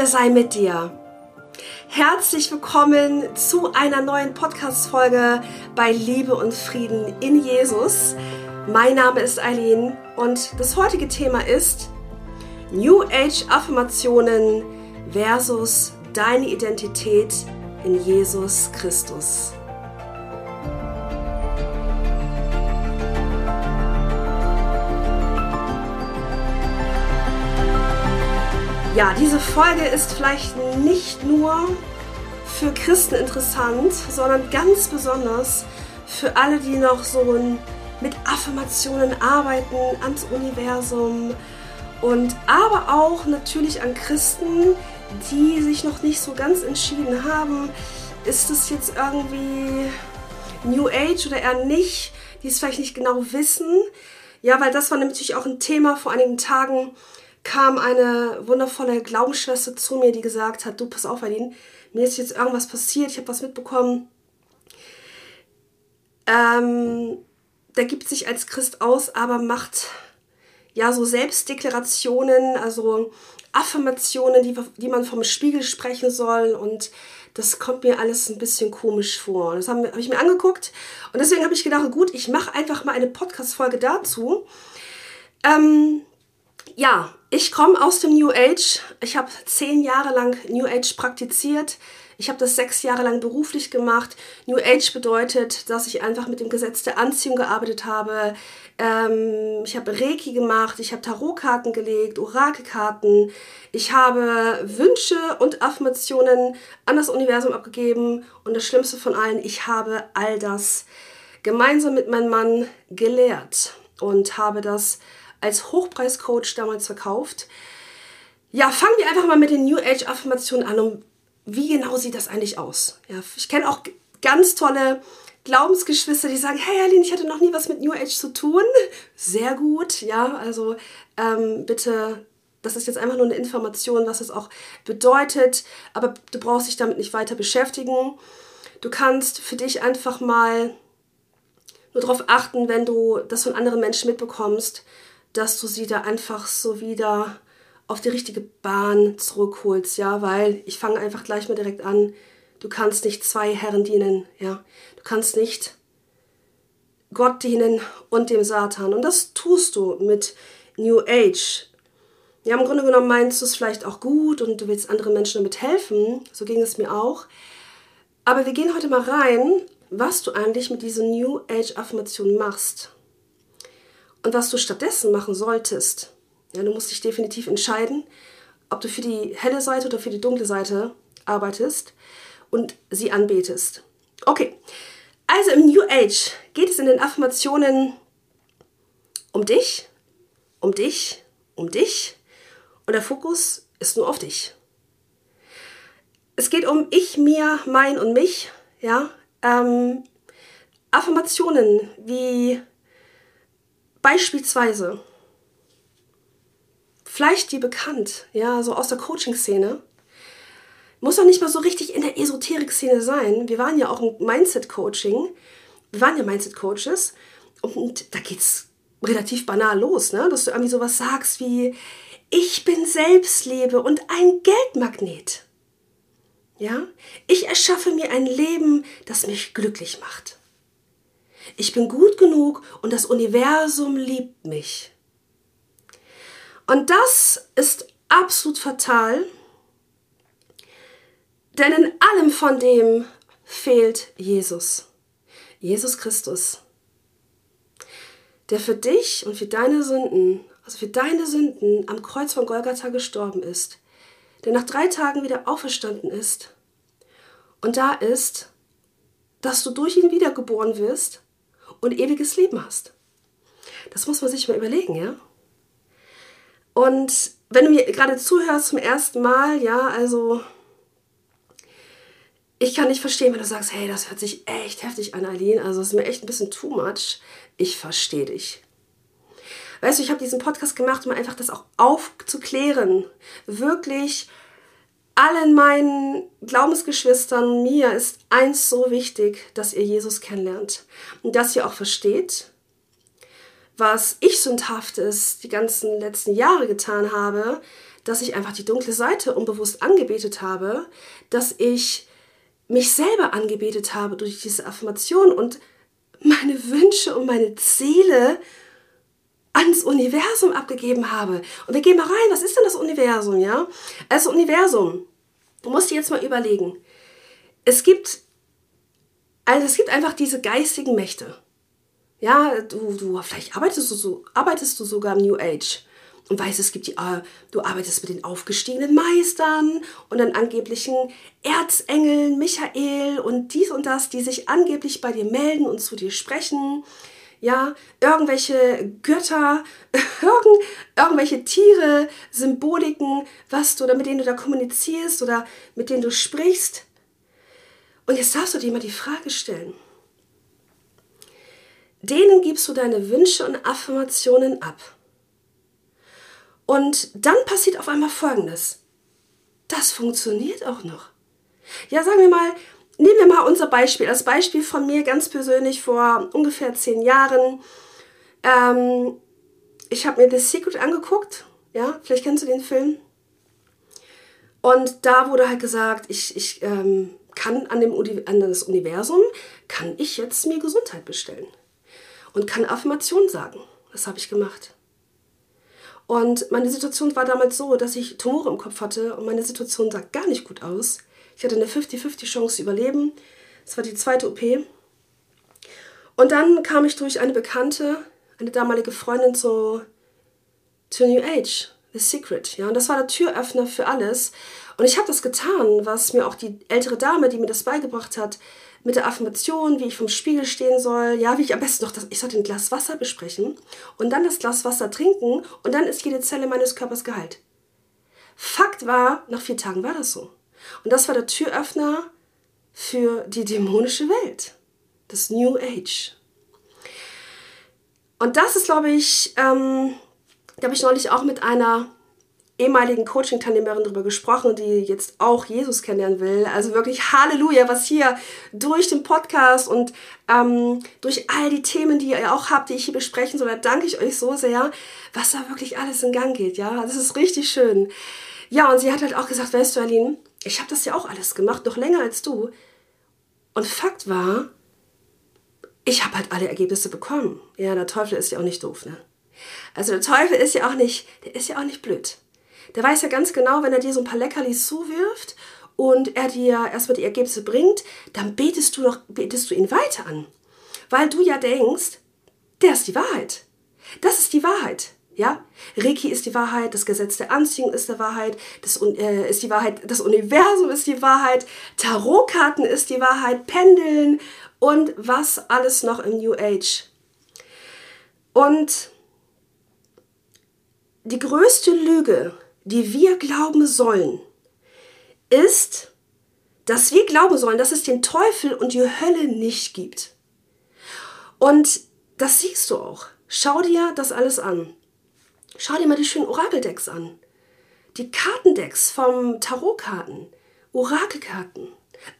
Friede sei mit dir. Herzlich willkommen zu einer neuen Podcast-Folge bei Liebe und Frieden in Jesus. Mein Name ist Eileen und das heutige Thema ist New Age Affirmationen versus deine Identität in Jesus Christus. Ja, diese Folge ist vielleicht nicht nur für Christen interessant, sondern ganz besonders für alle, die noch so mit Affirmationen arbeiten, ans Universum und aber auch natürlich an Christen, die sich noch nicht so ganz entschieden haben, ist es jetzt irgendwie New Age oder eher nicht, die es vielleicht nicht genau wissen. Ja, weil das war natürlich auch ein Thema vor einigen Tagen, kam eine wundervolle Glaubensschwester zu mir, die gesagt hat, du pass auf, Aline, mir ist jetzt irgendwas passiert, ich habe was mitbekommen. Ähm, der gibt sich als Christ aus, aber macht ja so Selbstdeklarationen, also Affirmationen, die, die man vom Spiegel sprechen soll und das kommt mir alles ein bisschen komisch vor. Das habe hab ich mir angeguckt und deswegen habe ich gedacht, gut, ich mache einfach mal eine Podcast-Folge dazu. Ähm, ja, ich komme aus dem New Age. Ich habe zehn Jahre lang New Age praktiziert. Ich habe das sechs Jahre lang beruflich gemacht. New Age bedeutet, dass ich einfach mit dem Gesetz der Anziehung gearbeitet habe. Ähm, ich habe Reiki gemacht, ich habe Tarotkarten gelegt, Orakelkarten. Ich habe Wünsche und Affirmationen an das Universum abgegeben. Und das Schlimmste von allen, ich habe all das gemeinsam mit meinem Mann gelehrt und habe das als Hochpreiscoach damals verkauft. Ja, fangen wir einfach mal mit den New Age Affirmationen an. Und wie genau sieht das eigentlich aus? Ja, ich kenne auch ganz tolle Glaubensgeschwister, die sagen, hey Aline, ich hatte noch nie was mit New Age zu tun. Sehr gut, ja, also ähm, bitte, das ist jetzt einfach nur eine Information, was es auch bedeutet, aber du brauchst dich damit nicht weiter beschäftigen. Du kannst für dich einfach mal nur darauf achten, wenn du das von anderen Menschen mitbekommst, dass du sie da einfach so wieder auf die richtige Bahn zurückholst, ja, weil ich fange einfach gleich mal direkt an. Du kannst nicht zwei Herren dienen, ja. Du kannst nicht Gott dienen und dem Satan. Und das tust du mit New Age. Ja, im Grunde genommen meinst du es vielleicht auch gut und du willst anderen Menschen damit helfen. So ging es mir auch. Aber wir gehen heute mal rein, was du eigentlich mit diesen New Age Affirmationen machst. Und was du stattdessen machen solltest, ja, du musst dich definitiv entscheiden, ob du für die helle Seite oder für die dunkle Seite arbeitest und sie anbetest. Okay, also im New Age geht es in den Affirmationen um dich, um dich, um dich und der Fokus ist nur auf dich. Es geht um ich, mir, mein und mich, ja. Ähm, Affirmationen wie Beispielsweise, vielleicht dir bekannt, ja, so aus der Coaching-Szene. Muss auch nicht mal so richtig in der Esoterik-Szene sein. Wir waren ja auch im Mindset-Coaching. Wir waren ja Mindset-Coaches. Und da geht's relativ banal los, ne? dass du irgendwie sowas sagst wie, ich bin Selbstliebe und ein Geldmagnet. Ja? Ich erschaffe mir ein Leben, das mich glücklich macht. Ich bin gut genug und das Universum liebt mich. Und das ist absolut fatal, denn in allem von dem fehlt Jesus. Jesus Christus, der für dich und für deine Sünden, also für deine Sünden am Kreuz von Golgatha gestorben ist, der nach drei Tagen wieder auferstanden ist und da ist, dass du durch ihn wiedergeboren wirst und ewiges Leben hast. Das muss man sich mal überlegen, ja? Und wenn du mir gerade zuhörst zum ersten Mal, ja, also ich kann nicht verstehen, wenn du sagst, hey, das hört sich echt heftig an, Aline, also es ist mir echt ein bisschen too much. Ich verstehe dich. Weißt du, ich habe diesen Podcast gemacht, um einfach das auch aufzuklären. Wirklich allen meinen Glaubensgeschwistern, mir ist eins so wichtig, dass ihr Jesus kennenlernt und dass ihr auch versteht, was ich sündhaftes die ganzen letzten Jahre getan habe, dass ich einfach die dunkle Seite unbewusst angebetet habe, dass ich mich selber angebetet habe durch diese Affirmation und meine Wünsche und meine Ziele ans Universum abgegeben habe. Und wir gehen mal rein, was ist denn das Universum, ja? Also Universum, du musst dir jetzt mal überlegen. Es gibt, also es gibt einfach diese geistigen Mächte. Ja, du, du vielleicht arbeitest du, so, arbeitest du sogar im New Age und weißt, es gibt die, äh, du arbeitest mit den aufgestiegenen Meistern und dann angeblichen Erzengeln, Michael und dies und das, die sich angeblich bei dir melden und zu dir sprechen. Ja, irgendwelche Götter, irgend, irgendwelche Tiere, Symboliken, was du, oder mit denen du da kommunizierst oder mit denen du sprichst. Und jetzt darfst du dir mal die Frage stellen, Denen gibst du deine Wünsche und Affirmationen ab. Und dann passiert auf einmal Folgendes. Das funktioniert auch noch. Ja, sagen wir mal, nehmen wir mal unser Beispiel. Das Beispiel von mir ganz persönlich vor ungefähr zehn Jahren. Ähm, ich habe mir The Secret angeguckt. Ja, vielleicht kennst du den Film. Und da wurde halt gesagt, ich, ich ähm, kann an, dem, an das Universum, kann ich jetzt mir Gesundheit bestellen und kann Affirmationen sagen. Das habe ich gemacht. Und meine Situation war damals so, dass ich Tumore im Kopf hatte und meine Situation sah gar nicht gut aus. Ich hatte eine 50-50 Chance zu überleben. Das war die zweite OP. Und dann kam ich durch eine Bekannte, eine damalige Freundin zu, zu New Age, The Secret. Ja, und das war der Türöffner für alles. Und ich habe das getan, was mir auch die ältere Dame, die mir das beigebracht hat, mit der Affirmation, wie ich vom Spiegel stehen soll, ja, wie ich am besten noch das, ich sollte ein Glas Wasser besprechen und dann das Glas Wasser trinken und dann ist jede Zelle meines Körpers geheilt. Fakt war, nach vier Tagen war das so. Und das war der Türöffner für die dämonische Welt, das New Age. Und das ist, glaube ich, ähm, da habe ich neulich auch mit einer ehemaligen Coaching-Teilnehmerin darüber gesprochen, die jetzt auch Jesus kennenlernen will. Also wirklich Halleluja, was hier durch den Podcast und ähm, durch all die Themen, die ihr auch habt, die ich hier besprechen soll, da danke ich euch so sehr, was da wirklich alles in Gang geht. Ja, das ist richtig schön. Ja, und sie hat halt auch gesagt, weißt du, Aline, ich habe das ja auch alles gemacht, noch länger als du. Und Fakt war, ich habe halt alle Ergebnisse bekommen. Ja, der Teufel ist ja auch nicht doof, ne? Also der Teufel ist ja auch nicht, der ist ja auch nicht blöd. Der weiß ja ganz genau, wenn er dir so ein paar Leckerlis zuwirft und er dir erstmal die Ergebnisse bringt, dann betest du doch, betest du ihn weiter an. Weil du ja denkst, der ist die Wahrheit. Das ist die Wahrheit. Ja, Reiki ist die Wahrheit, das Gesetz der Anziehung ist die Wahrheit, das äh, ist die Wahrheit, das Universum ist die Wahrheit, Tarotkarten ist die Wahrheit, Pendeln und was alles noch im New Age. Und die größte Lüge, die wir glauben sollen, ist, dass wir glauben sollen, dass es den Teufel und die Hölle nicht gibt. Und das siehst du auch. Schau dir das alles an. Schau dir mal die schönen Orakeldecks an. Die Kartendecks vom Tarotkarten, Orakelkarten,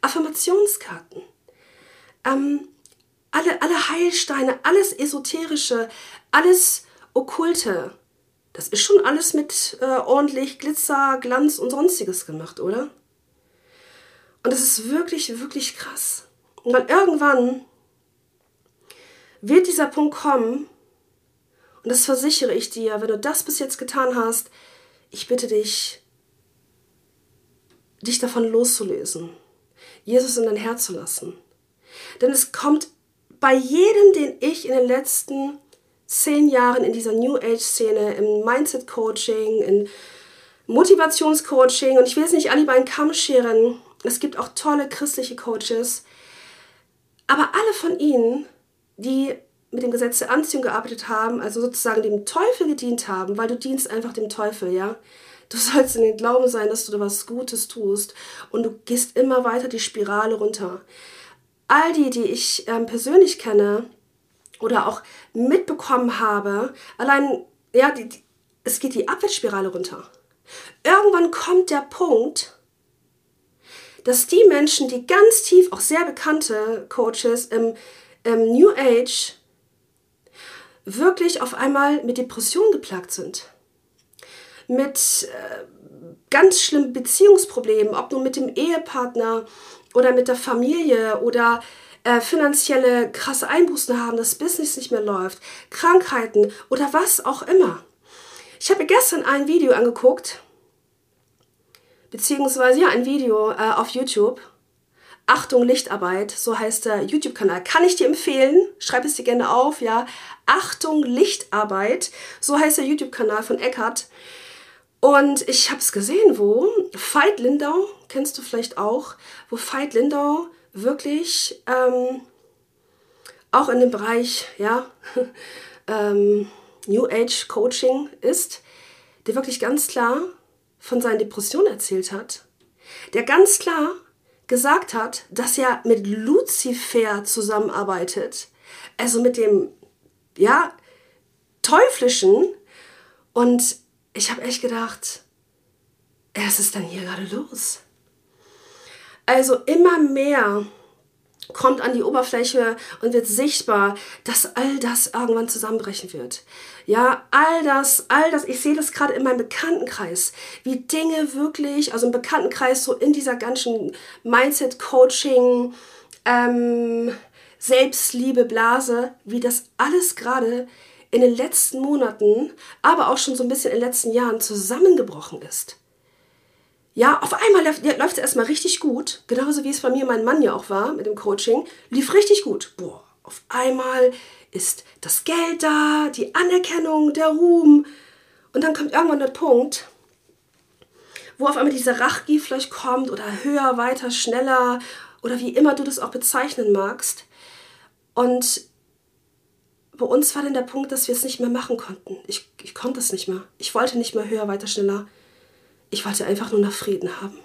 Affirmationskarten, ähm, alle, alle Heilsteine, alles Esoterische, alles Okkulte, das ist schon alles mit äh, ordentlich Glitzer, Glanz und sonstiges gemacht, oder? Und das ist wirklich, wirklich krass. Und dann irgendwann wird dieser Punkt kommen, und das versichere ich dir, wenn du das bis jetzt getan hast, ich bitte dich, dich davon loszulösen, Jesus in dein Herz zu lassen. Denn es kommt bei jedem, den ich in den letzten zehn Jahren in dieser New Age-Szene, im Mindset-Coaching, in Motivationscoaching und ich will es nicht alle über einen Kamm scheren. Es gibt auch tolle christliche Coaches. Aber alle von ihnen, die mit dem Gesetz der Anziehung gearbeitet haben, also sozusagen dem Teufel gedient haben, weil du dienst einfach dem Teufel, ja. Du sollst in den Glauben sein, dass du da was Gutes tust und du gehst immer weiter die Spirale runter. All die, die ich ähm, persönlich kenne, oder auch mitbekommen habe, allein, ja, die, die, es geht die Abwärtsspirale runter. Irgendwann kommt der Punkt, dass die Menschen, die ganz tief, auch sehr bekannte Coaches im, im New Age, wirklich auf einmal mit Depressionen geplagt sind. mit äh, ganz schlimmen Beziehungsproblemen, ob nur mit dem Ehepartner oder mit der Familie oder äh, finanzielle krasse Einbußen haben, das Business nicht mehr läuft, Krankheiten oder was auch immer. Ich habe mir gestern ein Video angeguckt, beziehungsweise ja, ein Video äh, auf YouTube. Achtung Lichtarbeit, so heißt der YouTube-Kanal. Kann ich dir empfehlen? Schreib es dir gerne auf, ja. Achtung Lichtarbeit, so heißt der YouTube-Kanal von Eckart. Und ich habe es gesehen, wo Veit Lindau, kennst du vielleicht auch, wo Veit Lindau wirklich ähm, auch in dem Bereich ja, ähm, New Age Coaching ist, der wirklich ganz klar von seinen Depressionen erzählt hat, der ganz klar gesagt hat, dass er mit Luzifer zusammenarbeitet, also mit dem ja teuflischen und ich habe echt gedacht, was ist denn hier gerade los? Also immer mehr kommt an die Oberfläche und wird sichtbar, dass all das irgendwann zusammenbrechen wird. Ja, all das, all das, ich sehe das gerade in meinem Bekanntenkreis, wie Dinge wirklich, also im Bekanntenkreis so in dieser ganzen Mindset-Coaching, ähm, Selbstliebe, Blase, wie das alles gerade in den letzten Monaten, aber auch schon so ein bisschen in den letzten Jahren zusammengebrochen ist. Ja, auf einmal läuft es erstmal richtig gut, genauso wie es bei mir mein Mann ja auch war mit dem Coaching, lief richtig gut. Boah, auf einmal ist das Geld da, die Anerkennung, der Ruhm. Und dann kommt irgendwann der Punkt, wo auf einmal diese Rachgier vielleicht kommt oder höher, weiter, schneller oder wie immer du das auch bezeichnen magst. Und bei uns war dann der Punkt, dass wir es nicht mehr machen konnten. Ich, ich konnte es nicht mehr. Ich wollte nicht mehr höher, weiter, schneller. Ich wollte einfach nur nach Frieden haben.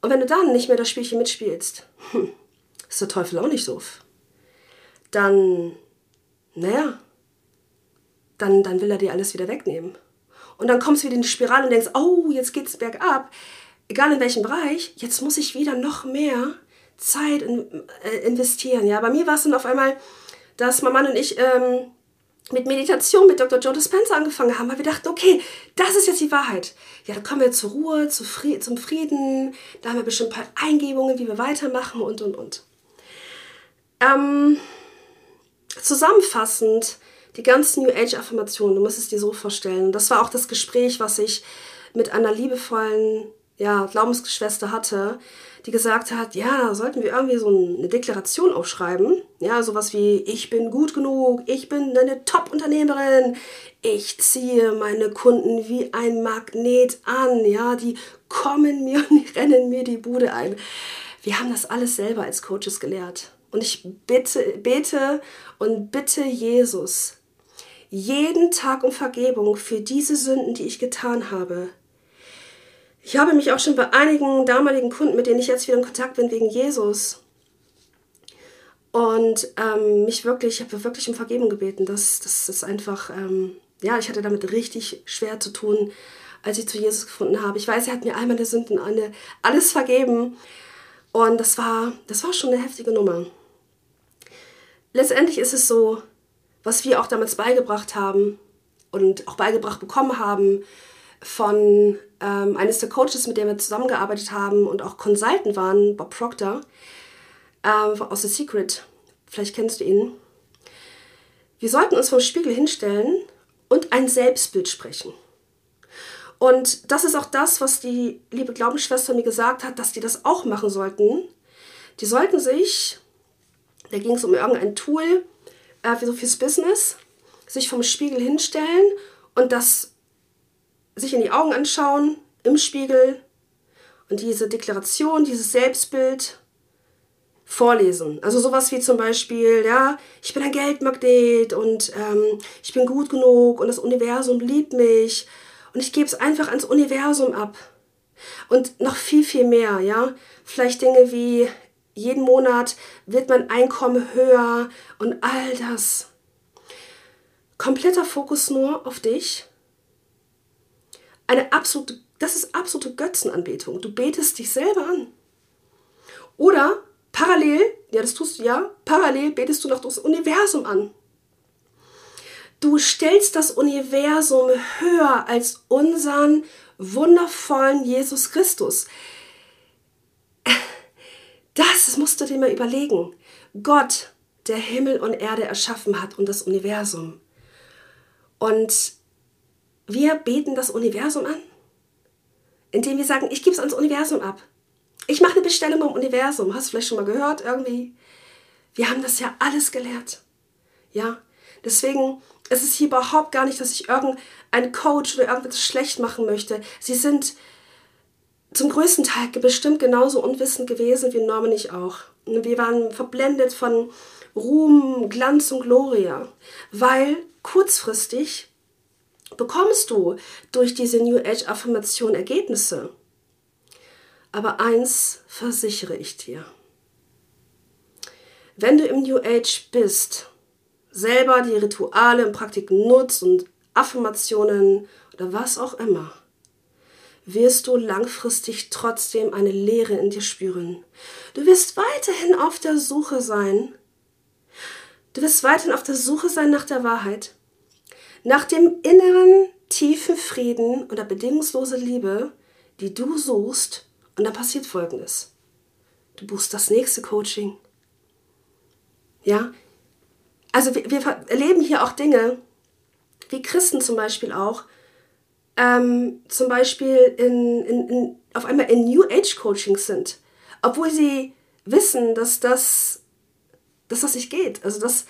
Und wenn du dann nicht mehr das Spielchen mitspielst, hm, ist der Teufel auch nicht doof. Dann, naja, dann, dann will er dir alles wieder wegnehmen. Und dann kommst du wieder in die Spirale und denkst, oh, jetzt geht's bergab. Egal in welchem Bereich, jetzt muss ich wieder noch mehr Zeit in, äh, investieren. Ja, bei mir war es dann auf einmal, dass mein Mann und ich ähm, mit Meditation mit Dr. Joe Dispenza angefangen haben, weil wir dachten, okay, das ist jetzt die Wahrheit. Ja, da kommen wir zur Ruhe, zum Frieden, da haben wir bestimmt ein paar Eingebungen, wie wir weitermachen und, und, und. Ähm, zusammenfassend, die ganzen New Age Affirmationen, du musst es dir so vorstellen. Das war auch das Gespräch, was ich mit einer liebevollen ja, Glaubensgeschwister hatte, die gesagt hat, ja, sollten wir irgendwie so eine Deklaration aufschreiben. Ja, sowas wie, ich bin gut genug, ich bin eine Top-Unternehmerin, ich ziehe meine Kunden wie ein Magnet an, ja, die kommen mir und rennen mir die Bude ein. Wir haben das alles selber als Coaches gelehrt. Und ich bitte, bete und bitte Jesus jeden Tag um Vergebung für diese Sünden, die ich getan habe. Ich habe mich auch schon bei einigen damaligen Kunden, mit denen ich jetzt wieder in Kontakt bin, wegen Jesus und ähm, mich wirklich, ich habe wirklich um Vergebung gebeten. Das, das ist einfach, ähm, ja, ich hatte damit richtig schwer zu tun, als ich zu Jesus gefunden habe. Ich weiß, er hat mir all meine Sünden alle, alles vergeben. Und das war, das war schon eine heftige Nummer. Letztendlich ist es so, was wir auch damals beigebracht haben und auch beigebracht bekommen haben von ähm, eines der Coaches, mit dem wir zusammengearbeitet haben und auch Consultant waren, Bob Proctor, äh, aus The Secret. Vielleicht kennst du ihn. Wir sollten uns vom Spiegel hinstellen und ein Selbstbild sprechen. Und das ist auch das, was die liebe Glaubensschwester mir gesagt hat, dass die das auch machen sollten. Die sollten sich, da ging es um irgendein Tool äh, so fürs Business, sich vom Spiegel hinstellen und das sich in die Augen anschauen im Spiegel und diese Deklaration, dieses Selbstbild vorlesen. Also sowas wie zum Beispiel, ja, ich bin ein Geldmagnet und ähm, ich bin gut genug und das Universum liebt mich und ich gebe es einfach ans Universum ab. Und noch viel, viel mehr, ja. Vielleicht Dinge wie jeden Monat wird mein Einkommen höher und all das. Kompletter Fokus nur auf dich eine absolute, das ist absolute Götzenanbetung. Du betest dich selber an. Oder parallel, ja, das tust du ja, parallel betest du noch das Universum an. Du stellst das Universum höher als unseren wundervollen Jesus Christus. Das musst du dir mal überlegen. Gott, der Himmel und Erde erschaffen hat und das Universum. Und wir beten das Universum an, indem wir sagen, ich gebe es ans Universum ab. Ich mache eine Bestellung beim Universum. Hast du vielleicht schon mal gehört irgendwie? Wir haben das ja alles gelehrt. Ja, deswegen ist es hier überhaupt gar nicht, dass ich irgendeinen Coach oder irgendwas schlecht machen möchte. Sie sind zum größten Teil bestimmt genauso unwissend gewesen wie Norman ich auch. Wir waren verblendet von Ruhm, Glanz und Gloria, weil kurzfristig bekommst du durch diese New Age Affirmation Ergebnisse. Aber eins versichere ich dir. Wenn du im New Age bist, selber die Rituale und Praktiken nutzt und Affirmationen oder was auch immer, wirst du langfristig trotzdem eine Leere in dir spüren. Du wirst weiterhin auf der Suche sein. Du wirst weiterhin auf der Suche sein nach der Wahrheit, nach dem inneren, tiefen Frieden oder bedingungslose Liebe, die du suchst. Und dann passiert Folgendes. Du buchst das nächste Coaching. Ja, also wir, wir erleben hier auch Dinge, wie Christen zum Beispiel auch, ähm, zum Beispiel in, in, in, auf einmal in New Age Coachings sind, obwohl sie wissen, dass das, dass das nicht geht. Also dass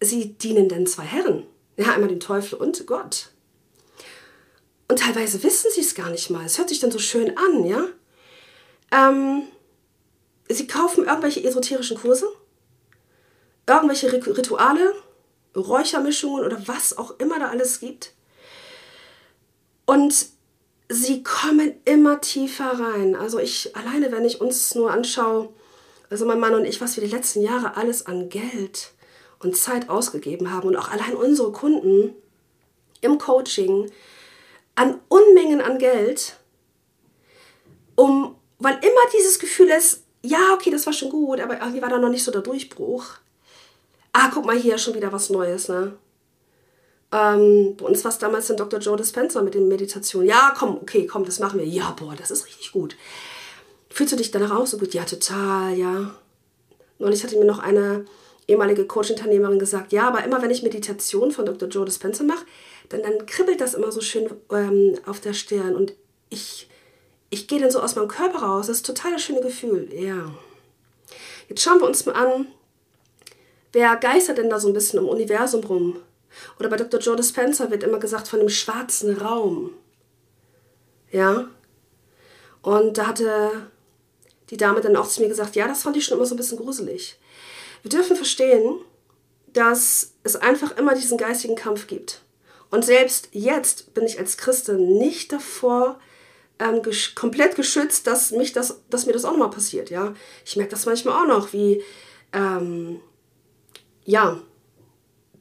sie dienen denn zwei Herren. Ja, einmal den Teufel und Gott. Und teilweise wissen sie es gar nicht mal. Es hört sich dann so schön an, ja. Ähm, sie kaufen irgendwelche esoterischen Kurse, irgendwelche Rituale, Räuchermischungen oder was auch immer da alles gibt. Und sie kommen immer tiefer rein. Also ich alleine, wenn ich uns nur anschaue, also mein Mann und ich, was wir die letzten Jahre alles an Geld und Zeit ausgegeben haben und auch allein unsere Kunden im Coaching an Unmengen an Geld, um, weil immer dieses Gefühl ist, ja, okay, das war schon gut, aber irgendwie war da noch nicht so der Durchbruch. Ah, guck mal hier, schon wieder was Neues, ne? Ähm, bei uns war es damals dann Dr. Joe Dispenza mit den Meditationen. Ja, komm, okay, komm, das machen wir. Ja, boah, das ist richtig gut. Fühlst du dich danach auch so gut? Ja, total, ja. Neulich hatte mir noch eine ehemalige Coach-Unternehmerin gesagt, ja, aber immer wenn ich Meditation von Dr. Joe Dispenza mache, dann, dann kribbelt das immer so schön ähm, auf der Stirn und ich, ich gehe dann so aus meinem Körper raus. Das ist total das schöne Gefühl, ja. Jetzt schauen wir uns mal an, wer geistert denn da so ein bisschen im Universum rum? Oder bei Dr. Joe Dispenza wird immer gesagt von dem schwarzen Raum. Ja? Und da hatte die Dame dann auch zu mir gesagt, ja, das fand ich schon immer so ein bisschen gruselig. Wir dürfen verstehen, dass es einfach immer diesen geistigen Kampf gibt. Und selbst jetzt bin ich als Christin nicht davor ähm, gesch komplett geschützt, dass, mich das, dass mir das auch nochmal passiert. Ja? Ich merke das manchmal auch noch, wie ähm, ja,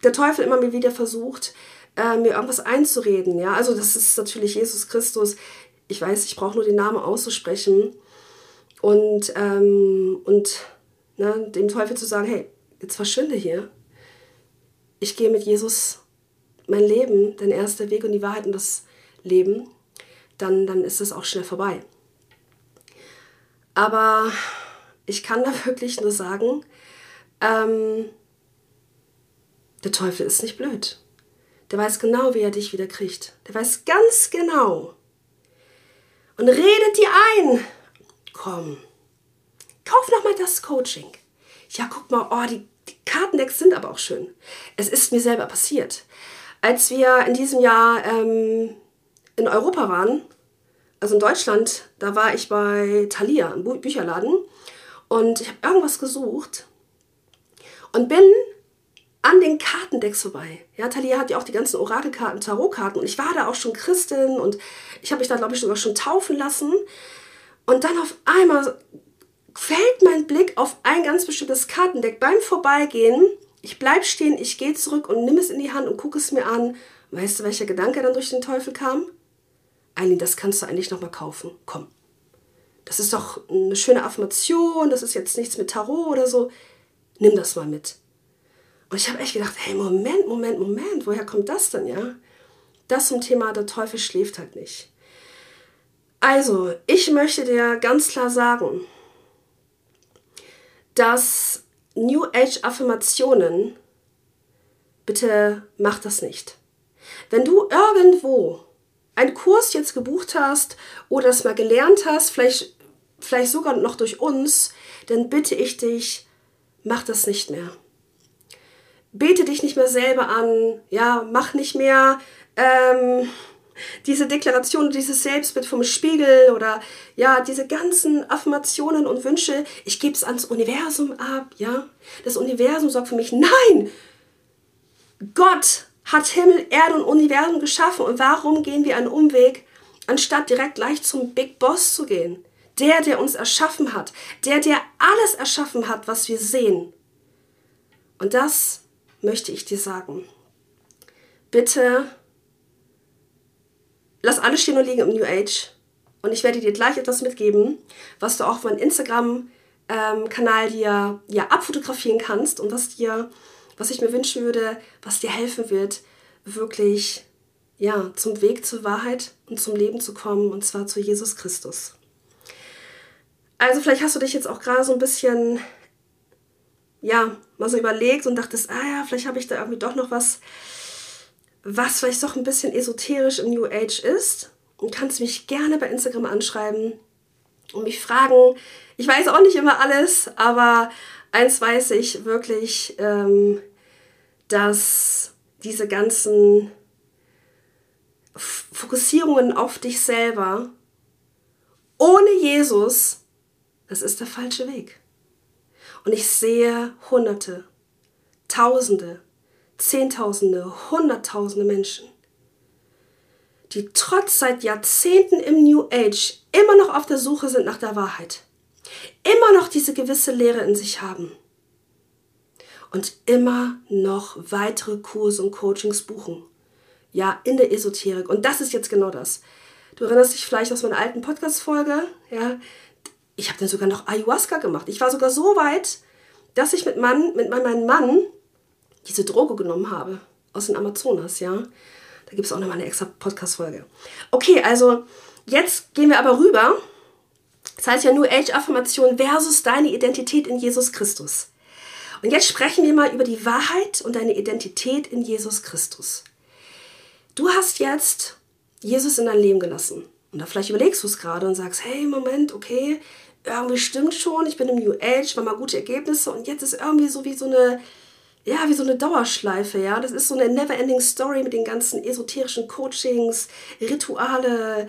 der Teufel immer wieder versucht, äh, mir irgendwas einzureden. Ja, also das ist natürlich Jesus Christus. Ich weiß, ich brauche nur den Namen auszusprechen und, ähm, und ne, dem Teufel zu sagen, hey, jetzt verschwinde hier. Ich gehe mit Jesus mein Leben, denn er ist der Weg und die Wahrheit und das Leben. Dann, dann ist es auch schnell vorbei. Aber ich kann da wirklich nur sagen, ähm, der Teufel ist nicht blöd. Der weiß genau, wie er dich wieder kriegt. Der weiß ganz genau. Und redet dir ein. Komm, kauf noch mal das Coaching. Ja, guck mal, oh, die, die Kartendecks sind aber auch schön. Es ist mir selber passiert. Als wir in diesem Jahr ähm, in Europa waren, also in Deutschland, da war ich bei Thalia, im Bücherladen, und ich habe irgendwas gesucht und bin an den Kartendecks vorbei. Ja, Talia hat ja auch die ganzen Orakelkarten, Tarotkarten und ich war da auch schon Christin und ich habe mich da, glaube ich, sogar schon taufen lassen. Und dann auf einmal fällt mein Blick auf ein ganz bestimmtes Kartendeck beim Vorbeigehen. Ich bleibe stehen, ich gehe zurück und nimm es in die Hand und gucke es mir an. Weißt du, welcher Gedanke dann durch den Teufel kam? Eileen, das kannst du eigentlich nochmal kaufen. Komm. Das ist doch eine schöne Affirmation, das ist jetzt nichts mit Tarot oder so. Nimm das mal mit. Und ich habe echt gedacht, hey, Moment, Moment, Moment, woher kommt das denn, ja? Das zum Thema, der Teufel schläft halt nicht. Also, ich möchte dir ganz klar sagen, dass New Age Affirmationen, bitte mach das nicht. Wenn du irgendwo einen Kurs jetzt gebucht hast oder das mal gelernt hast, vielleicht, vielleicht sogar noch durch uns, dann bitte ich dich, mach das nicht mehr. Bete dich nicht mehr selber an, ja, mach nicht mehr ähm, diese Deklaration, dieses Selbstbild vom Spiegel oder ja, diese ganzen Affirmationen und Wünsche, ich gebe es ans Universum ab, ja. Das Universum sorgt für mich. Nein! Gott hat Himmel, Erde und Universum geschaffen. Und warum gehen wir einen Umweg, anstatt direkt gleich zum Big Boss zu gehen? Der, der uns erschaffen hat. Der, der alles erschaffen hat, was wir sehen. Und das möchte ich dir sagen. Bitte lass alles stehen und liegen im New Age. Und ich werde dir gleich etwas mitgeben, was du auch auf meinem Instagram-Kanal ähm, dir ja, abfotografieren kannst und was dir was ich mir wünschen würde, was dir helfen wird, wirklich ja, zum Weg zur Wahrheit und zum Leben zu kommen, und zwar zu Jesus Christus. Also vielleicht hast du dich jetzt auch gerade so ein bisschen, ja, mal so überlegt und dachtest, ah ja, vielleicht habe ich da irgendwie doch noch was, was vielleicht doch ein bisschen esoterisch im New Age ist. Und kannst mich gerne bei Instagram anschreiben und mich fragen. Ich weiß auch nicht immer alles, aber eins weiß ich wirklich, ähm, dass diese ganzen Fokussierungen auf dich selber ohne Jesus, das ist der falsche Weg. Und ich sehe Hunderte, Tausende, Zehntausende, Hunderttausende Menschen, die trotz seit Jahrzehnten im New Age immer noch auf der Suche sind nach der Wahrheit immer noch diese gewisse Lehre in sich haben und immer noch weitere Kurse und Coachings buchen. Ja, in der Esoterik. Und das ist jetzt genau das. Du erinnerst dich vielleicht aus meiner alten Podcast-Folge, ja. Ich habe dann sogar noch Ayahuasca gemacht. Ich war sogar so weit, dass ich mit, Mann, mit meinem Mann diese Droge genommen habe. Aus den Amazonas, ja. Da gibt es auch nochmal eine extra Podcast-Folge. Okay, also jetzt gehen wir aber rüber das heißt ja New Age Affirmation versus deine Identität in Jesus Christus. Und jetzt sprechen wir mal über die Wahrheit und deine Identität in Jesus Christus. Du hast jetzt Jesus in dein Leben gelassen. Und da vielleicht überlegst du es gerade und sagst, hey, Moment, okay, irgendwie stimmt schon, ich bin im New Age, war mal gute Ergebnisse und jetzt ist irgendwie so wie so eine, ja, wie so eine Dauerschleife, ja. Das ist so eine never-ending Story mit den ganzen esoterischen Coachings, Rituale,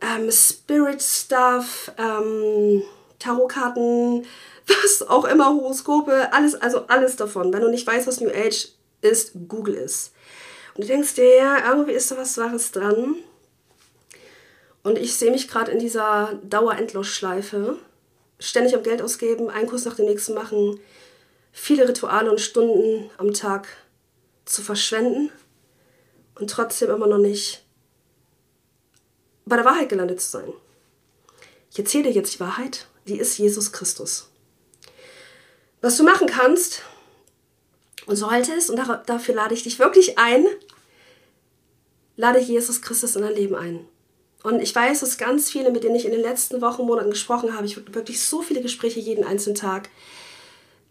ähm, Spirit Stuff, ähm, Tarotkarten, was auch immer, Horoskope, alles, also alles davon. Wenn du nicht weißt, was New Age ist, google es. Und du denkst dir, ja, irgendwie ist da was Wahres dran. Und ich sehe mich gerade in dieser Dauerendlosschleife. Ständig am Geld ausgeben, einen Kurs nach dem nächsten machen, viele Rituale und Stunden am Tag zu verschwenden und trotzdem immer noch nicht bei der Wahrheit gelandet zu sein. Ich erzähle dir jetzt die Wahrheit, die ist Jesus Christus. Was du machen kannst und solltest, und dafür lade ich dich wirklich ein, lade Jesus Christus in dein Leben ein. Und ich weiß, dass ganz viele, mit denen ich in den letzten Wochen, Monaten gesprochen habe, ich wirklich so viele Gespräche jeden einzelnen Tag,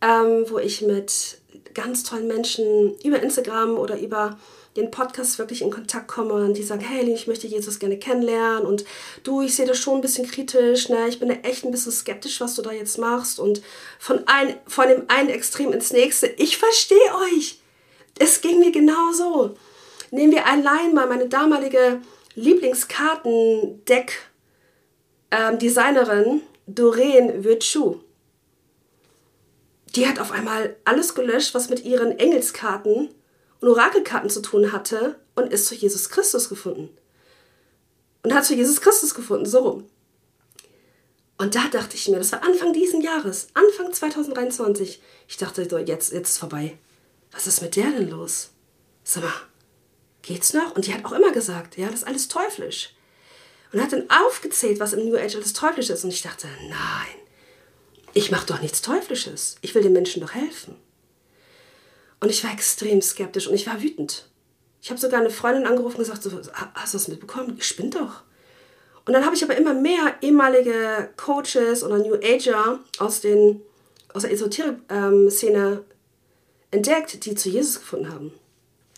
ähm, wo ich mit ganz tollen Menschen über Instagram oder über den Podcast wirklich in Kontakt komme und die sagen, hey, ich möchte Jesus gerne kennenlernen und du, ich sehe das schon ein bisschen kritisch, ne? ich bin da echt ein bisschen skeptisch, was du da jetzt machst und von, ein, von dem einen Extrem ins nächste, ich verstehe euch. Es ging mir genauso. Nehmen wir allein mal meine damalige Lieblingskartendeck-Designerin ähm, Doreen Virtue. Die hat auf einmal alles gelöscht, was mit ihren Engelskarten und Orakelkarten zu tun hatte und ist zu Jesus Christus gefunden. Und hat zu Jesus Christus gefunden, so rum. Und da dachte ich mir, das war Anfang diesen Jahres, Anfang 2023. Ich dachte, so, jetzt, jetzt ist vorbei. Was ist mit der denn los? Sag mal, geht's noch? Und die hat auch immer gesagt, ja, das ist alles teuflisch. Und hat dann aufgezählt, was im New Age alles teuflisch ist. Und ich dachte, nein, ich mache doch nichts Teuflisches. Ich will den Menschen doch helfen. Und ich war extrem skeptisch und ich war wütend. Ich habe sogar eine Freundin angerufen und gesagt, so, hast du das mitbekommen? Ich spinnt doch. Und dann habe ich aber immer mehr ehemalige Coaches oder New Ager aus, den, aus der Esoterik-Szene ähm, entdeckt, die zu Jesus gefunden haben.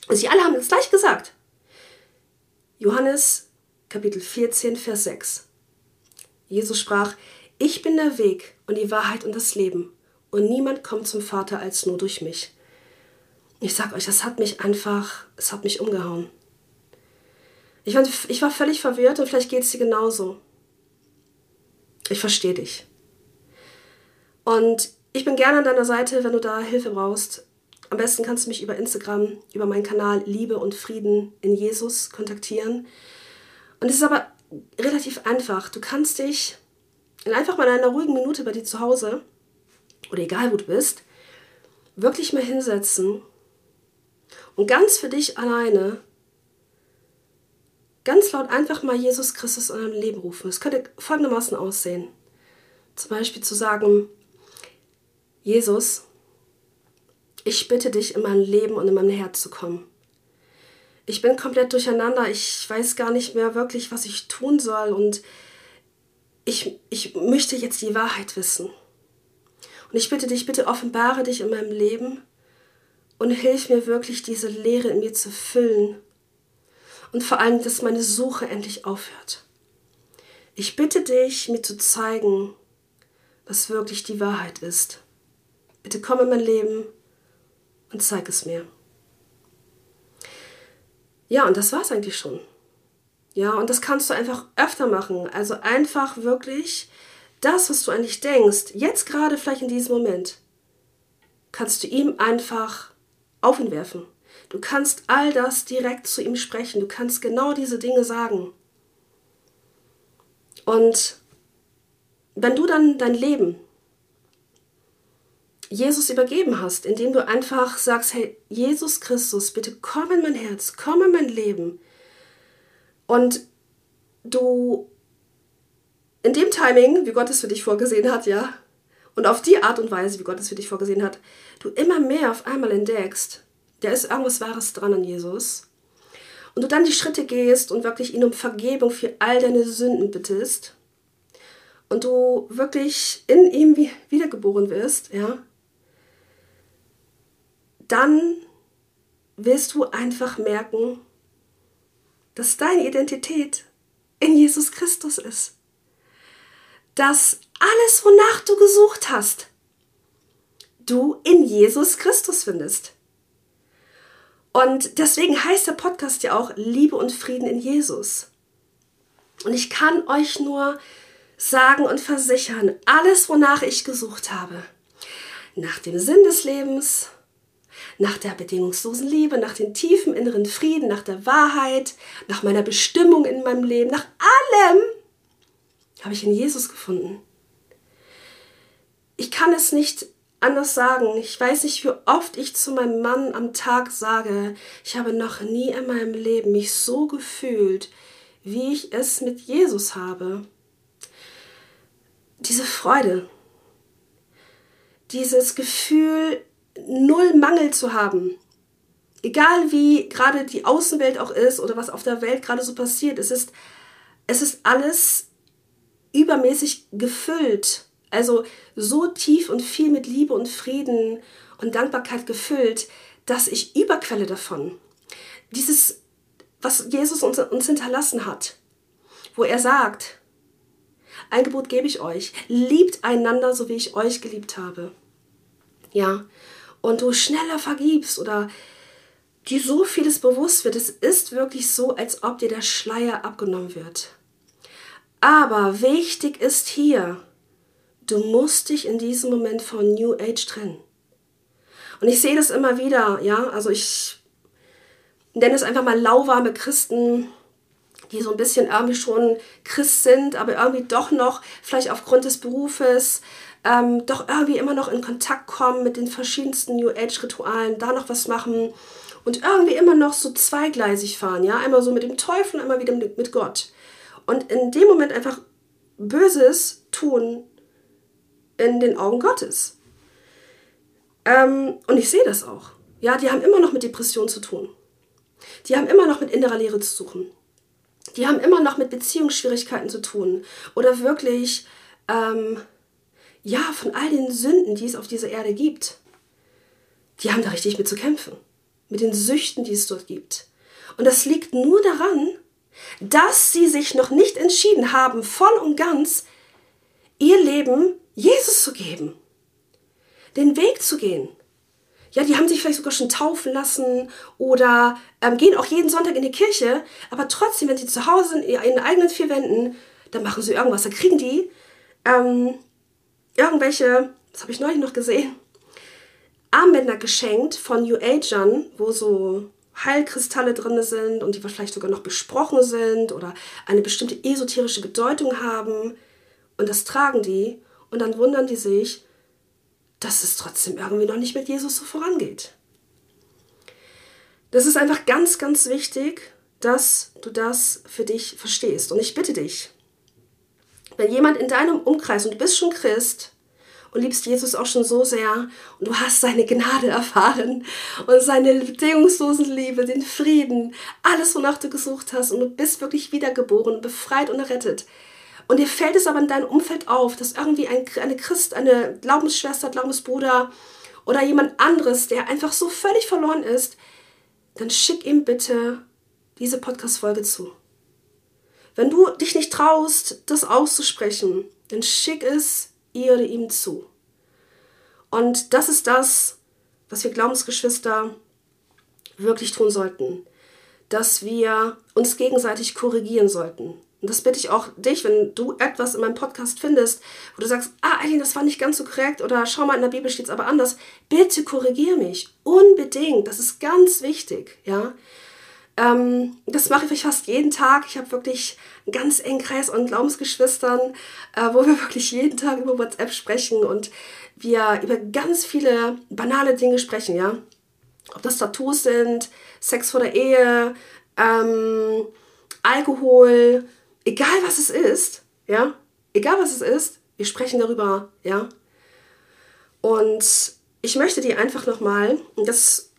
Und sie alle haben es gleich gesagt. Johannes Kapitel 14, Vers 6. Jesus sprach, ich bin der Weg und die Wahrheit und das Leben. Und niemand kommt zum Vater als nur durch mich. Ich sag euch, das hat mich einfach, es hat mich umgehauen. Ich war, ich war völlig verwirrt und vielleicht geht es dir genauso. Ich verstehe dich. Und ich bin gerne an deiner Seite, wenn du da Hilfe brauchst. Am besten kannst du mich über Instagram, über meinen Kanal Liebe und Frieden in Jesus kontaktieren. Und es ist aber relativ einfach. Du kannst dich einfach mal in einer ruhigen Minute bei dir zu Hause oder egal wo du bist, wirklich mal hinsetzen und ganz für dich alleine ganz laut einfach mal Jesus Christus in deinem Leben rufen. Es könnte folgendermaßen aussehen. Zum Beispiel zu sagen, Jesus, ich bitte dich, in mein Leben und in mein Herz zu kommen. Ich bin komplett durcheinander. Ich weiß gar nicht mehr wirklich, was ich tun soll. Und ich, ich möchte jetzt die Wahrheit wissen. Und ich bitte dich, bitte offenbare dich in meinem Leben und hilf mir wirklich, diese Leere in mir zu füllen und vor allem, dass meine Suche endlich aufhört. Ich bitte dich, mir zu zeigen, was wirklich die Wahrheit ist. Bitte komm in mein Leben und zeig es mir. Ja, und das war es eigentlich schon. Ja, und das kannst du einfach öfter machen. Also einfach wirklich das, was du eigentlich denkst, jetzt gerade vielleicht in diesem Moment, kannst du ihm einfach auf ihn werfen. Du kannst all das direkt zu ihm sprechen. Du kannst genau diese Dinge sagen. Und wenn du dann dein Leben Jesus übergeben hast, indem du einfach sagst, hey, Jesus Christus, bitte komm in mein Herz, komm in mein Leben. Und du in dem Timing, wie Gott es für dich vorgesehen hat, ja, und auf die Art und Weise, wie Gott es für dich vorgesehen hat, du immer mehr auf einmal entdeckst, da ist irgendwas Wahres dran an Jesus. Und du dann die Schritte gehst und wirklich ihn um Vergebung für all deine Sünden bittest. Und du wirklich in ihm wiedergeboren wirst, ja. Dann wirst du einfach merken, dass deine Identität in Jesus Christus ist. Dass alles, wonach du gesucht hast, du in Jesus Christus findest. Und deswegen heißt der Podcast ja auch Liebe und Frieden in Jesus. Und ich kann euch nur sagen und versichern, alles, wonach ich gesucht habe, nach dem Sinn des Lebens, nach der bedingungslosen Liebe, nach dem tiefen inneren Frieden, nach der Wahrheit, nach meiner Bestimmung in meinem Leben, nach allem habe ich in Jesus gefunden. Ich kann es nicht anders sagen. Ich weiß nicht, wie oft ich zu meinem Mann am Tag sage, ich habe noch nie in meinem Leben mich so gefühlt, wie ich es mit Jesus habe. Diese Freude, dieses Gefühl, null Mangel zu haben. Egal wie gerade die Außenwelt auch ist oder was auf der Welt gerade so passiert, es ist, es ist alles übermäßig gefüllt also so tief und viel mit Liebe und Frieden und Dankbarkeit gefüllt, dass ich überquelle davon. Dieses, was Jesus uns, uns hinterlassen hat, wo er sagt, ein Gebot gebe ich euch, liebt einander, so wie ich euch geliebt habe. Ja, und du schneller vergibst oder dir so vieles bewusst wird. Es ist wirklich so, als ob dir der Schleier abgenommen wird. Aber wichtig ist hier, Du musst dich in diesem Moment von New Age trennen. Und ich sehe das immer wieder, ja, also ich nenne es einfach mal lauwarme Christen, die so ein bisschen irgendwie schon Christ sind, aber irgendwie doch noch, vielleicht aufgrund des Berufes, ähm, doch irgendwie immer noch in Kontakt kommen mit den verschiedensten New Age-Ritualen, da noch was machen und irgendwie immer noch so zweigleisig fahren, ja, einmal so mit dem Teufel, einmal wieder mit, Gott. Und in dem Moment einfach Böses tun, in den Augen Gottes. Ähm, und ich sehe das auch. ja, die haben immer noch mit Depression zu tun. Die haben immer noch mit innerer Leere zu suchen. Die haben immer noch mit Beziehungsschwierigkeiten zu tun. Oder wirklich, ähm, ja, von all den Sünden, die es auf dieser Erde gibt. Die haben da richtig mit zu kämpfen. Mit den Süchten, die es dort gibt. Und das liegt nur daran, dass sie sich noch nicht entschieden haben, voll und ganz ihr Leben Jesus zu geben. Den Weg zu gehen. Ja, die haben sich vielleicht sogar schon taufen lassen oder ähm, gehen auch jeden Sonntag in die Kirche, aber trotzdem, wenn sie zu Hause in ihren eigenen vier Wänden, dann machen sie irgendwas. Da kriegen die ähm, irgendwelche, das habe ich neulich noch gesehen, Armbänder geschenkt von New Agern, wo so Heilkristalle drin sind und die vielleicht sogar noch besprochen sind oder eine bestimmte esoterische Bedeutung haben. Und das tragen die und dann wundern die sich, dass es trotzdem irgendwie noch nicht mit Jesus so vorangeht. Das ist einfach ganz, ganz wichtig, dass du das für dich verstehst. Und ich bitte dich, wenn jemand in deinem Umkreis, und du bist schon Christ, und liebst Jesus auch schon so sehr und du hast seine Gnade erfahren und seine bedingungslosen Liebe, den Frieden, alles, wonach du gesucht hast und du bist wirklich wiedergeboren, befreit und errettet. Und dir fällt es aber in deinem Umfeld auf, dass irgendwie ein, eine Christ, eine Glaubensschwester, Glaubensbruder oder jemand anderes, der einfach so völlig verloren ist, dann schick ihm bitte diese Podcast-Folge zu. Wenn du dich nicht traust, das auszusprechen, dann schick es ihr oder ihm zu. Und das ist das, was wir Glaubensgeschwister wirklich tun sollten, dass wir uns gegenseitig korrigieren sollten. Und das bitte ich auch dich, wenn du etwas in meinem Podcast findest, wo du sagst, ah, Eileen, das war nicht ganz so korrekt oder schau mal, in der Bibel steht es aber anders. Bitte korrigier mich. Unbedingt. Das ist ganz wichtig, ja. Ähm, das mache ich fast jeden Tag. Ich habe wirklich einen ganz engen Kreis an Glaubensgeschwistern, äh, wo wir wirklich jeden Tag über WhatsApp sprechen und wir über ganz viele banale Dinge sprechen, ja. Ob das Tattoos sind, Sex vor der Ehe, ähm, Alkohol, egal was es ist, ja, egal was es ist, wir sprechen darüber, ja. Und ich möchte dir einfach nochmal, das,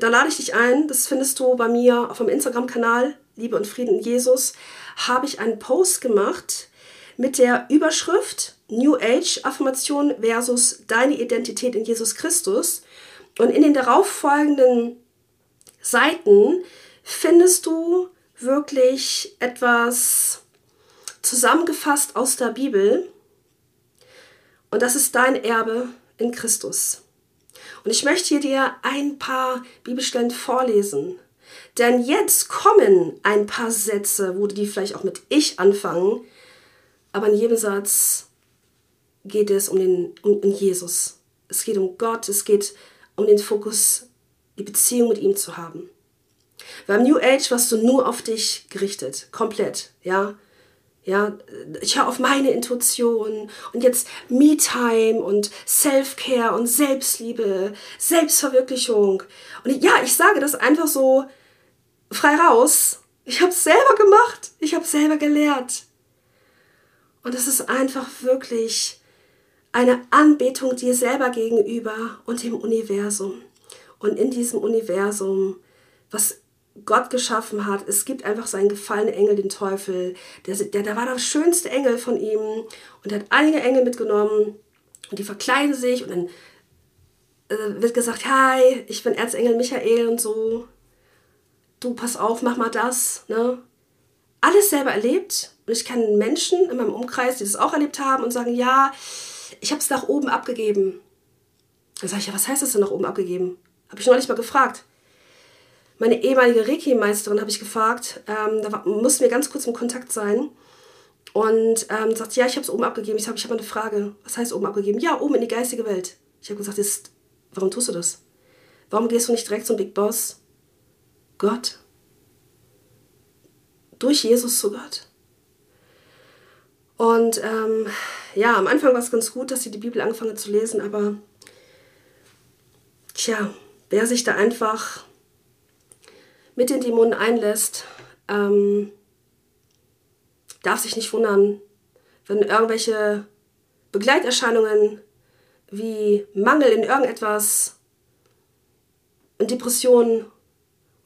da lade ich dich ein, das findest du bei mir auf dem Instagram-Kanal, Liebe und Frieden in Jesus, habe ich einen Post gemacht mit der Überschrift New Age Affirmation versus deine Identität in Jesus Christus. Und in den darauffolgenden Seiten findest du wirklich etwas zusammengefasst aus der Bibel. Und das ist dein Erbe in Christus. Und ich möchte hier dir ein paar Bibelstellen vorlesen. Denn jetzt kommen ein paar Sätze, wo die vielleicht auch mit ich anfangen, aber in jedem Satz geht es um, den, um, um Jesus. Es geht um Gott, es geht um den Fokus, die Beziehung mit ihm zu haben. Beim New Age warst du nur auf dich gerichtet, komplett, ja. Ja, ich höre auf meine Intuition und jetzt Me-Time und Self-Care und Selbstliebe, Selbstverwirklichung. Und ja, ich sage das einfach so frei raus. Ich habe es selber gemacht, ich habe selber gelehrt. Und es ist einfach wirklich eine Anbetung dir selber gegenüber und dem Universum. Und in diesem Universum, was Gott geschaffen hat. Es gibt einfach seinen gefallenen Engel, den Teufel. Der, der, der war der schönste Engel von ihm. Und er hat einige Engel mitgenommen. Und die verkleiden sich. Und dann äh, wird gesagt, hi, ich bin Erzengel Michael und so. Du, pass auf, mach mal das. Ne? Alles selber erlebt. Und ich kenne Menschen in meinem Umkreis, die das auch erlebt haben und sagen, ja, ich habe es nach oben abgegeben. Dann sage ich, ja, was heißt das denn nach oben abgegeben? Habe ich neulich mal gefragt meine ehemalige Reiki-Meisterin habe ich gefragt, ähm, da mussten wir ganz kurz im Kontakt sein. Und ähm, sagt, ja, ich habe es oben abgegeben. Ich sage, ich habe eine Frage. Was heißt oben abgegeben? Ja, oben in die geistige Welt. Ich habe gesagt, ist, warum tust du das? Warum gehst du nicht direkt zum Big Boss? Gott. Durch Jesus zu Gott. Und ähm, ja, am Anfang war es ganz gut, dass sie die Bibel angefangen hat zu lesen, aber tja, wer sich da einfach mit den Dämonen einlässt, ähm, darf sich nicht wundern, wenn irgendwelche Begleiterscheinungen wie Mangel in irgendetwas und Depressionen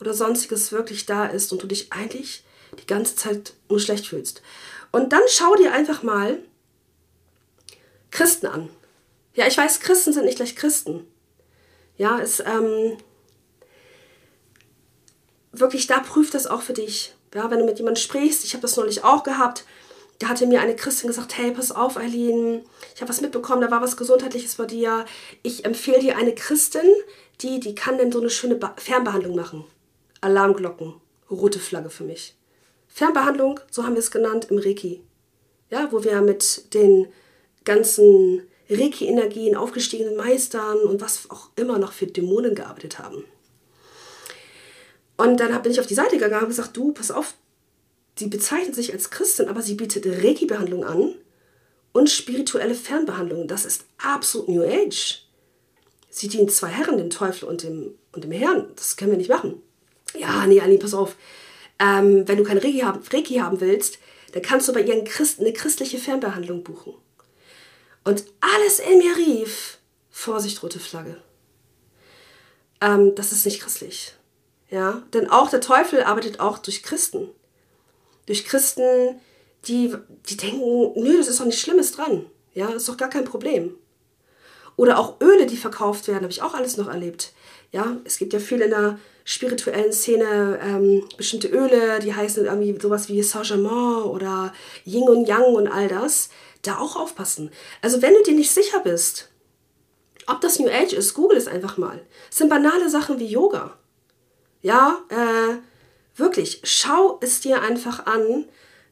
oder sonstiges wirklich da ist und du dich eigentlich die ganze Zeit nur schlecht fühlst. Und dann schau dir einfach mal Christen an. Ja, ich weiß, Christen sind nicht gleich Christen. Ja, es ähm, wirklich, da prüft das auch für dich. Ja, wenn du mit jemandem sprichst, ich habe das neulich auch gehabt, da hatte mir eine Christin gesagt, hey, pass auf, Eileen, ich habe was mitbekommen, da war was Gesundheitliches bei dir. Ich empfehle dir eine Christin, die, die kann denn so eine schöne ba Fernbehandlung machen. Alarmglocken, rote Flagge für mich. Fernbehandlung, so haben wir es genannt im Reiki. Ja, wo wir mit den ganzen Reiki-Energien, aufgestiegenen Meistern und was auch immer noch für Dämonen gearbeitet haben. Und dann bin ich auf die Seite gegangen und gesagt, du, pass auf, sie bezeichnet sich als Christin, aber sie bietet Reiki-Behandlung an und spirituelle Fernbehandlung. Das ist absolut New Age. Sie dient zwei Herren, dem Teufel und dem, und dem Herrn. Das können wir nicht machen. Ja, nee, Aline, pass auf. Ähm, wenn du kein Reiki haben, Reiki haben willst, dann kannst du bei ihren Christen eine christliche Fernbehandlung buchen. Und alles in mir rief, Vorsicht, rote Flagge. Ähm, das ist nicht christlich. Ja, denn auch der Teufel arbeitet auch durch Christen. Durch Christen, die, die denken, nö, das ist doch nichts Schlimmes dran. Ja, das ist doch gar kein Problem. Oder auch Öle, die verkauft werden, habe ich auch alles noch erlebt. Ja, es gibt ja viel in der spirituellen Szene ähm, bestimmte Öle, die heißen irgendwie sowas wie Saint-Germain oder Yin und Yang und all das. Da auch aufpassen. Also wenn du dir nicht sicher bist, ob das New Age ist, google es einfach mal. Es sind banale Sachen wie Yoga. Ja, äh, wirklich, schau es dir einfach an.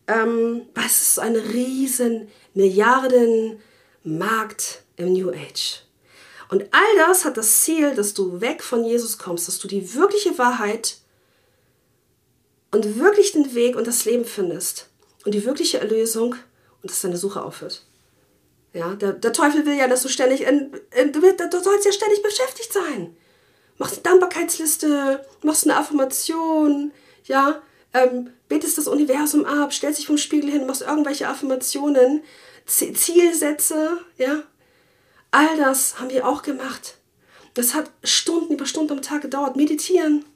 Ähm, es ist ein riesen Milliardenmarkt im New Age. Und all das hat das Ziel, dass du weg von Jesus kommst, dass du die wirkliche Wahrheit und wirklich den Weg und das Leben findest und die wirkliche Erlösung und dass deine Suche aufhört. Ja, der, der Teufel will ja, dass du ständig, in, in, du sollst ja ständig beschäftigt sein. Machst eine Dankbarkeitsliste, machst eine Affirmation, ja, ähm, betest das Universum ab, stellst dich vom Spiegel hin, machst irgendwelche Affirmationen, Zielsätze, ja, All das haben wir auch gemacht. Das hat Stunden über Stunden am Tag gedauert. Meditieren.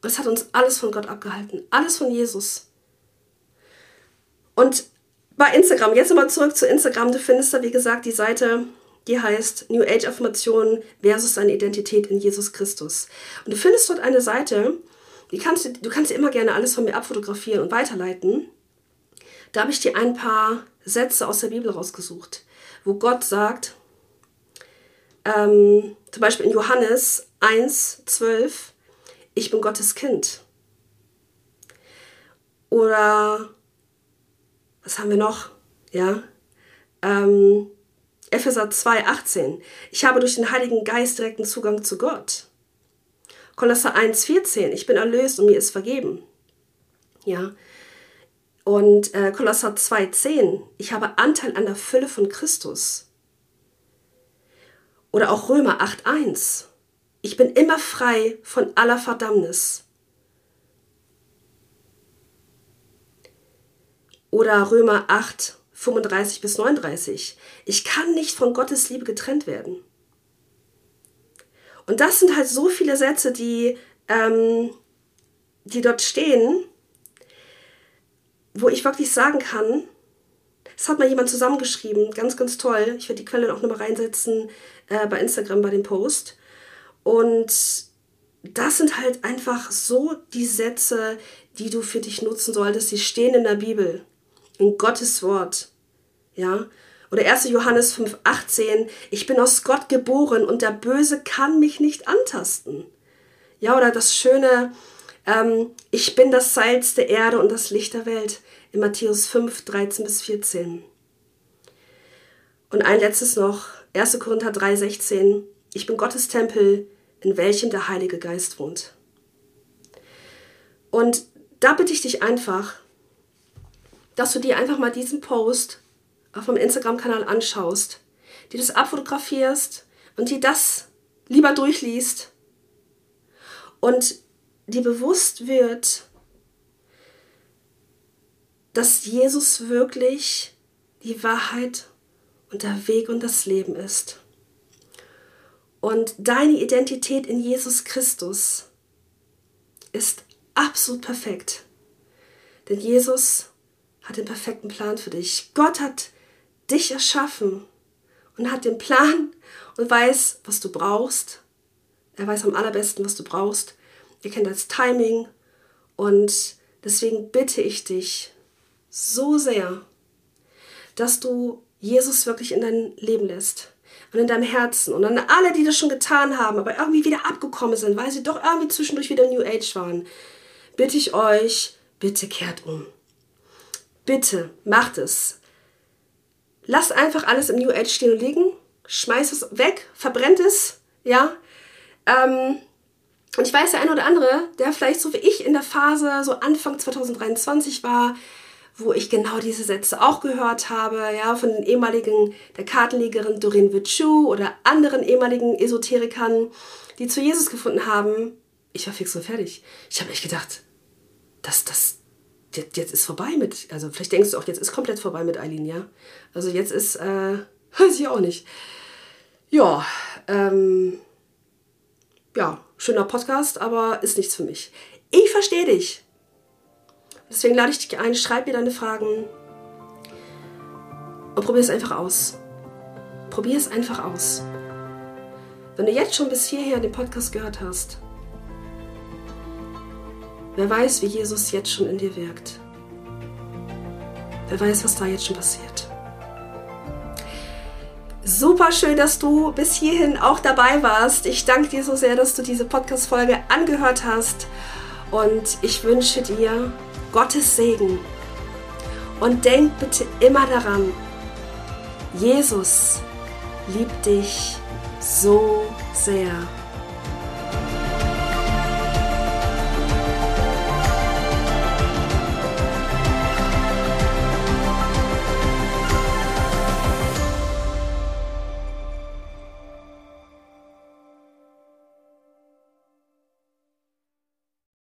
Und es hat uns alles von Gott abgehalten. Alles von Jesus. Und bei Instagram, jetzt nochmal zurück zu Instagram. Du findest da, wie gesagt, die Seite, die heißt New Age Affirmation versus deine Identität in Jesus Christus. Und du findest dort eine Seite, die kannst du, kannst immer gerne alles von mir abfotografieren und weiterleiten. Da habe ich dir ein paar Sätze aus der Bibel rausgesucht wo Gott sagt, ähm, zum Beispiel in Johannes 1, 12, ich bin Gottes Kind. Oder was haben wir noch? Ja. Ähm, Epheser 2, 18. Ich habe durch den Heiligen Geist direkten Zugang zu Gott. Kolosser 1, 14. Ich bin erlöst und mir ist vergeben. Ja. Und äh, Kolosser 2,10, ich habe Anteil an der Fülle von Christus. Oder auch Römer 8,1, ich bin immer frei von aller Verdammnis. Oder Römer 8, 35 bis 39, ich kann nicht von Gottes Liebe getrennt werden. Und das sind halt so viele Sätze, die, ähm, die dort stehen, wo ich wirklich sagen kann, es hat mal jemand zusammengeschrieben, ganz, ganz toll. Ich werde die Quelle auch nochmal reinsetzen äh, bei Instagram bei dem Post. Und das sind halt einfach so die Sätze, die du für dich nutzen solltest. Die stehen in der Bibel, in Gottes Wort. Ja? Oder 1. Johannes 5,18, ich bin aus Gott geboren und der Böse kann mich nicht antasten. Ja, oder das schöne, ähm, ich bin das Salz der Erde und das Licht der Welt in Matthäus 5, 13 bis 14. Und ein letztes noch, 1. Korinther 3, 16. Ich bin Gottes Tempel, in welchem der Heilige Geist wohnt. Und da bitte ich dich einfach, dass du dir einfach mal diesen Post auf meinem Instagram-Kanal anschaust, die das abfotografierst und die das lieber durchliest und dir bewusst wird, dass Jesus wirklich die Wahrheit und der Weg und das Leben ist. Und deine Identität in Jesus Christus ist absolut perfekt. Denn Jesus hat den perfekten Plan für dich. Gott hat dich erschaffen und hat den Plan und weiß, was du brauchst. Er weiß am allerbesten, was du brauchst. Er kennt das Timing. Und deswegen bitte ich dich so sehr, dass du Jesus wirklich in dein Leben lässt und in deinem Herzen und an alle, die das schon getan haben, aber irgendwie wieder abgekommen sind, weil sie doch irgendwie zwischendurch wieder New Age waren, bitte ich euch, bitte kehrt um. Bitte macht es. Lasst einfach alles im New Age stehen und liegen, schmeißt es weg, verbrennt es, ja. Ähm, und ich weiß, der eine oder andere, der vielleicht so wie ich in der Phase so Anfang 2023 war, wo ich genau diese Sätze auch gehört habe, ja, von den ehemaligen, der Kartenlegerin Doreen Vichu oder anderen ehemaligen Esoterikern, die zu Jesus gefunden haben. Ich war fix und fertig. Ich habe echt gedacht, das, das, jetzt, jetzt ist vorbei mit, also vielleicht denkst du auch, jetzt ist komplett vorbei mit Eileen, ja. Also jetzt ist, äh, weiß ich auch nicht. Ja, ähm, ja, schöner Podcast, aber ist nichts für mich. Ich verstehe dich. Deswegen lade ich dich ein, schreib mir deine Fragen und probier es einfach aus. Probier es einfach aus. Wenn du jetzt schon bis hierher den Podcast gehört hast, wer weiß, wie Jesus jetzt schon in dir wirkt. Wer weiß, was da jetzt schon passiert. Super schön, dass du bis hierhin auch dabei warst. Ich danke dir so sehr, dass du diese Podcast-Folge angehört hast. Und ich wünsche dir Gottes Segen. Und denk bitte immer daran, Jesus liebt dich so sehr.